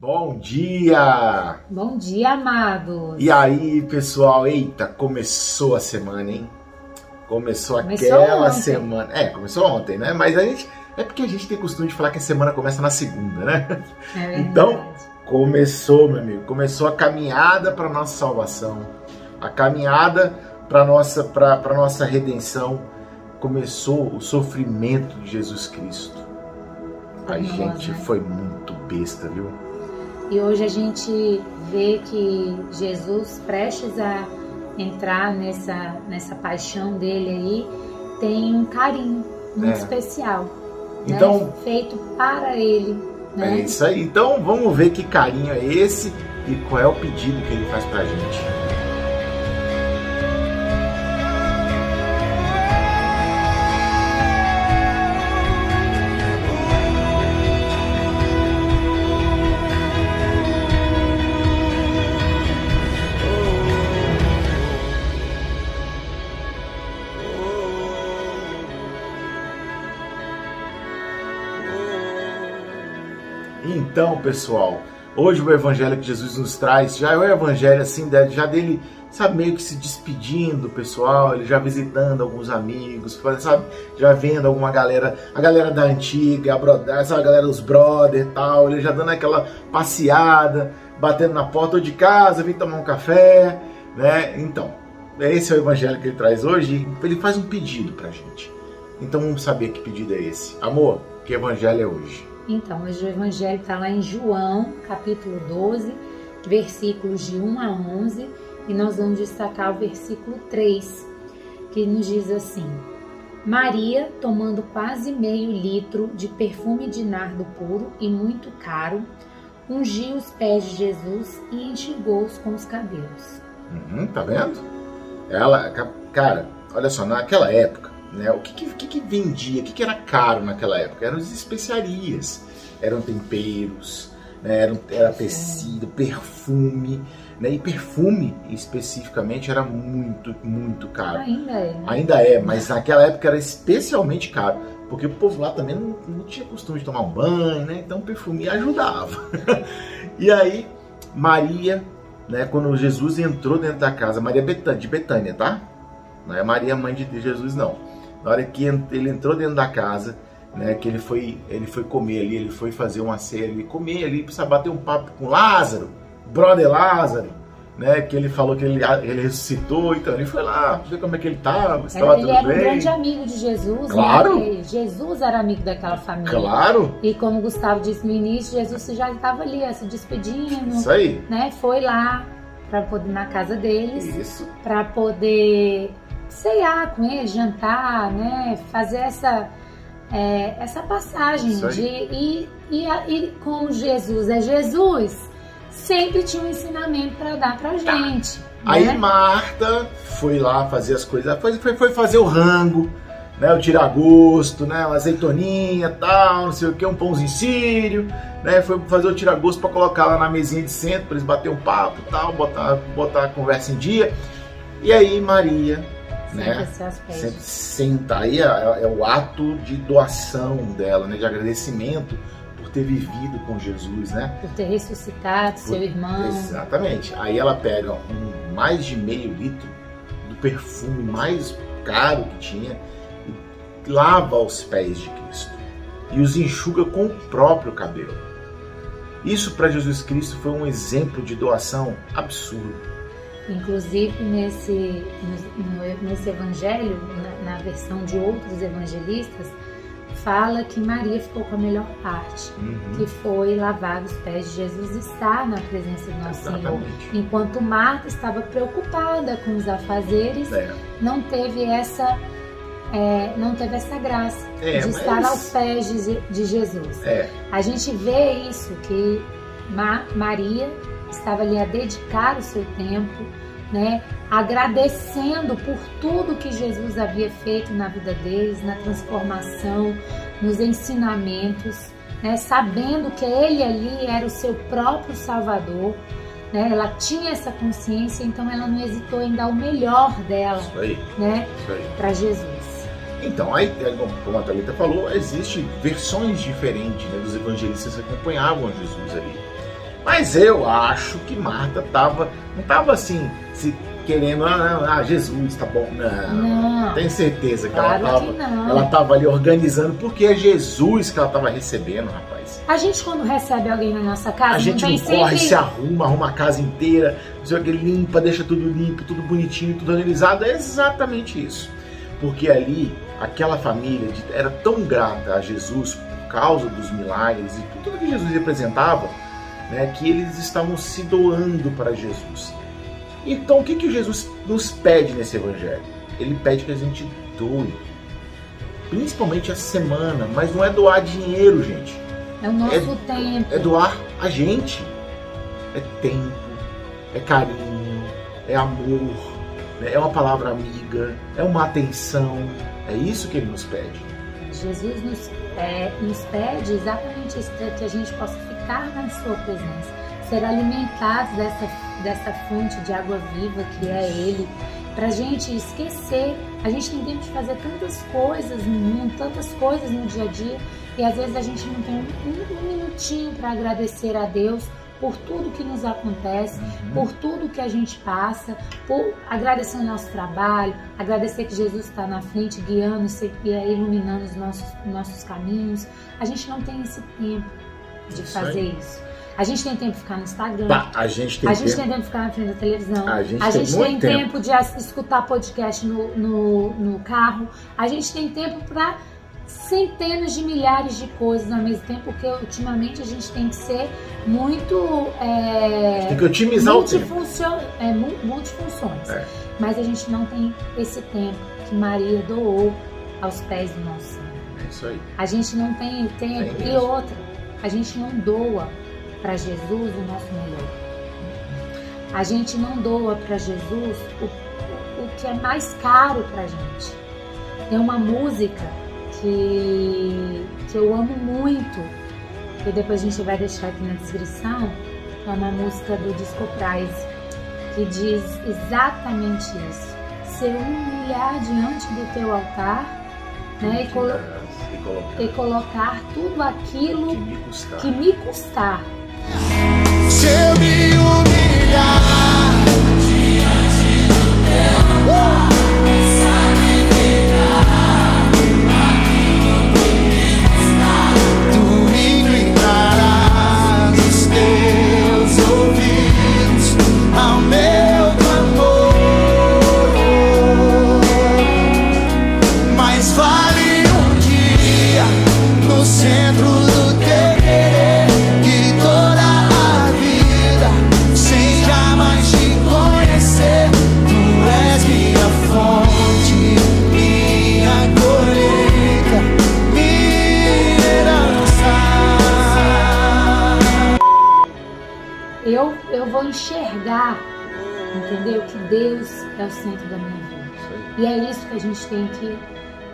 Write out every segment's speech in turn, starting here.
Bom dia! Bom dia, amados! E aí, pessoal? Eita, começou a semana, hein? Começou, Começou aquela ontem. semana. É, começou ontem, né? Mas a gente. É porque a gente tem costume de falar que a semana começa na segunda, né? É. Então, Começou, meu amigo. Começou a caminhada para nossa salvação, a caminhada para nossa para nossa redenção. Começou o sofrimento de Jesus Cristo. A gente né? foi muito besta, viu? E hoje a gente vê que Jesus, prestes a entrar nessa, nessa paixão dele aí, tem um carinho muito É. especial. Então, né? Feito para ele. é Né? isso aí. Então, vamos ver que carinho é esse e qual é o pedido que ele faz pra gente. Então, pessoal, hoje o evangelho que Jesus nos traz já é o evangelho assim, já dele, sabe, meio que se despedindo do pessoal, ele já visitando alguns amigos, sabe, já vendo alguma galera, a galera da antiga, a, bro, sabe, a galera dos brother e tal, ele já dando aquela passeada, batendo na porta de casa, vim tomar um café, né? Então, esse é o evangelho que ele traz hoje ele faz um pedido pra gente. Então vamos saber que pedido é esse. Amor, que evangelho é hoje? Então, hoje o Evangelho está lá em João, capítulo 12, versículos de 1 a 11, e nós vamos destacar o versículo 3, que nos diz assim: Maria, tomando quase meio litro de perfume de nardo puro e muito caro, ungiu os pés de Jesus e enxugou-os com os cabelos. Uhum, tá vendo? Ela, ca- cara, olha só, naquela época, né, o que que, que vendia, o que que era caro naquela época? Eram as especiarias, eram temperos, né, eram, era tecido, perfume, né, e perfume especificamente era muito, muito caro. Ainda é, né? Ainda é, mas naquela época era especialmente caro, porque o povo lá também não, não tinha costume de tomar um banho, né? Então o perfume ajudava. e aí, Maria, né, quando Jesus entrou dentro da casa, Maria Betânia, de Betânia, tá? Não é Maria mãe de Jesus, não. Na hora que ele entrou dentro da casa, né, que ele foi, ele foi comer ali, ele foi fazer uma ele comer ali, precisa bater um papo com Lázaro, brother Lázaro, né, que ele falou que ele, ele ressuscitou, então ele foi lá ver como é que ele estava, se Era- estava ele tudo era um bem. grande amigo de Jesus, Claro. né? Jesus era amigo daquela família. Claro, E como o Gustavo disse no início, Jesus já estava ali, ó, se despedindo, isso aí. né? Foi lá para poder na casa deles, Isso. para poder ceiar com eles, jantar, né? Fazer essa é, essa passagem aí. de e, e, e como Jesus é Jesus, sempre tinha um ensinamento para dar pra gente. Aí né? Marta foi lá fazer as coisas, foi, foi, foi fazer o rango, né, o tiragosto, né, uma azeitoninha, tal, não sei o que, um pãozinho sírio, né, foi fazer o tiragosto para colocar lá na mesinha de centro, para eles bater um papo, tal, botar, botar a conversa em dia. E aí Maria, né. Sempre senta aí é, é o ato de doação dela, né, de agradecimento por ter vivido com Jesus, né? Por ter ressuscitado seu irmão. Exatamente. Aí ela pega um, mais de meio litro do perfume mais caro que tinha e lava os pés de Cristo e os enxuga com o próprio cabelo. Isso para Jesus Cristo foi um exemplo de doação absurdo. Inclusive nesse, nesse evangelho, na, na versão de outros evangelistas, fala que Maria ficou com a melhor parte, que foi lavar os pés de Jesus e estar na presença do nosso Senhor. Enquanto Marta estava preocupada com os afazeres, É, não teve essa é, não teve essa graça É, de mas- estar aos pés de, de Jesus. é, A gente vê isso, que Ma- Maria estava ali a dedicar o seu tempo, né, agradecendo por tudo que Jesus havia feito na vida deles, na transformação, nos ensinamentos, né, sabendo que ele ali era o seu próprio Salvador. Né, ela tinha essa consciência, então ela não hesitou em dar o melhor dela isso aí, né, para Jesus. Então, aí, como a Thalita falou, existem versões diferentes né, dos evangelistas que acompanhavam Jesus ali. Mas eu acho que Marta tava, não estava assim, se querendo, ah, ah, Jesus, tá bom. Não, Não. tenho certeza que Claro ela tava, que não. ela tava ali organizando, porque é Jesus que ela tava recebendo, rapaz. A gente quando recebe alguém na nossa casa, A gente não não corre, sempre... se arruma, arruma a casa inteira, que, limpa, deixa tudo limpo, tudo bonitinho, tudo organizado. É exatamente isso. Porque ali, aquela família era tão grata a Jesus por causa dos milagres e por tudo que Jesus representava, né, que eles estavam se doando para Jesus. Então, o que, que Jesus nos pede nesse evangelho? Ele pede que a gente doe. Principalmente essa semana, mas não é doar dinheiro, gente É o nosso É- tempo. é doar a gente. É tempo, é carinho, é amor, né? é uma palavra amiga, é uma atenção. É isso que ele nos pede. Jesus nos, é, nos pede exatamente isso, que a gente possa ficar na sua presença, ser alimentados dessa, dessa fonte de água viva que é Ele, para a gente esquecer. A gente tem tempo de fazer tantas coisas no mundo, tantas coisas no dia a dia, e às vezes a gente não tem um, um- minutinho para agradecer a Deus por tudo que nos acontece, por tudo que a gente passa, por agradecer o nosso trabalho, agradecer que Jesus está na frente, guiando e iluminando os nossos, nossos caminhos. A gente não tem esse tempo de Isso fazer aí. isso. A gente tem tempo de ficar no Instagram. Bah, a gente tem a gente tempo. tem tempo de ficar na frente da televisão. A gente a tem gente muito tem tempo. tempo de escutar podcast no, no, no carro. A gente tem tempo para centenas de milhares de coisas ao mesmo tempo, porque ultimamente a gente tem que ser muito. é, Tem que otimizar o tempo. é, mu- multifunções. É. Mas a gente não tem esse tempo que Maria doou aos pés do nosso Senhor. É isso aí. A gente não tem tempo. Tem e outra, a gente não doa para Jesus o nosso melhor. A gente não doa para Jesus o, o que é mais caro para gente. Tem uma música que, que eu amo muito, que depois a gente vai deixar aqui na descrição, é uma música do Disco Prize, que diz exatamente isso. Se humilhar diante do teu altar né, e, colo- E colocar e colocar tudo que aquilo me custar. que me custar. Se eu me humilhar Tu entendeu? Que Deus é o centro da minha vida. E é isso que a gente tem que,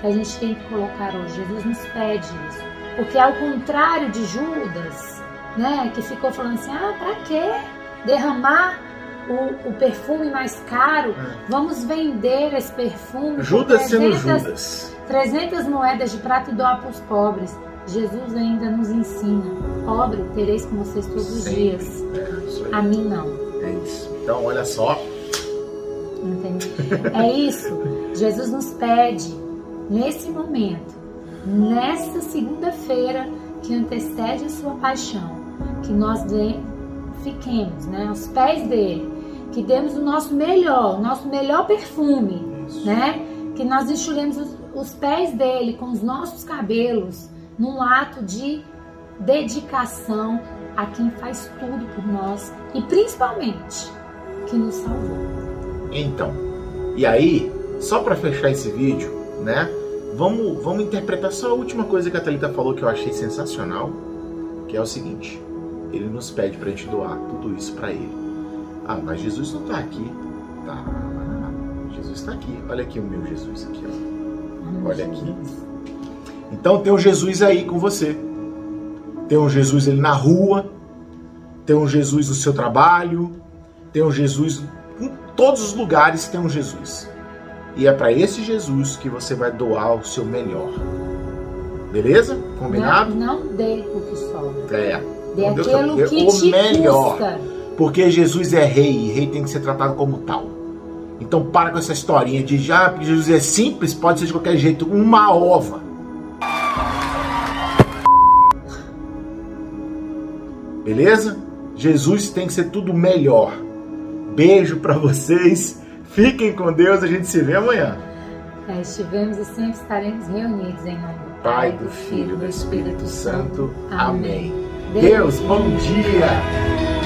que a gente tem que colocar hoje. Jesus nos pede isso. Porque ao contrário de Judas, né, que ficou falando assim, ah, pra quê? Derramar o, o perfume mais caro, vamos vender esse perfume Judas sendo 300 Judas. 300 moedas de prata e doar para os pobres. Jesus ainda nos ensina, pobre tereis com vocês todos os Sempre. dias. É. A mim não. É isso. Então, olha só. Entende? É isso. Jesus nos pede, nesse momento, nesta segunda-feira que antecede a sua paixão, que nós dê- fiquemos né, aos pés dele, que demos o nosso melhor, o nosso melhor perfume, Isso. né? Que nós enxuguemos os, os pés dele com os nossos cabelos, num ato de dedicação a quem faz tudo por nós e principalmente que nos salvou. Então, e aí, só para fechar esse vídeo, né? Vamos, vamos interpretar só a última coisa que a Thalita falou que eu achei sensacional, que é o seguinte: ele nos pede pra gente doar tudo isso para ele. Ah, mas Jesus não tá aqui. Tá. Jesus tá aqui. Olha aqui o meu Jesus aqui, ó. Olha aqui. Então tem um Jesus aí com você. Tem um Jesus ali na rua, tem um Jesus no seu trabalho, tem um Jesus em todos os lugares tem um Jesus. E é para esse Jesus que você vai doar o seu melhor. Beleza? Combinado? Não, não dê o que sobra. É. Dê Então, Deus aquilo dê que o te melhor. custa. Porque Jesus é rei e rei tem que ser tratado como tal. Então para com essa historinha de já, porque Jesus é simples, pode ser de qualquer jeito, uma ova. Beleza? Jesus tem que ser tudo melhor. Beijo pra vocês. Fiquem com Deus, a gente se vê amanhã. Estivemos e sempre estaremos reunidos em nome do Pai, do Filho e do Espírito Santo. Amém. Deus, bom dia.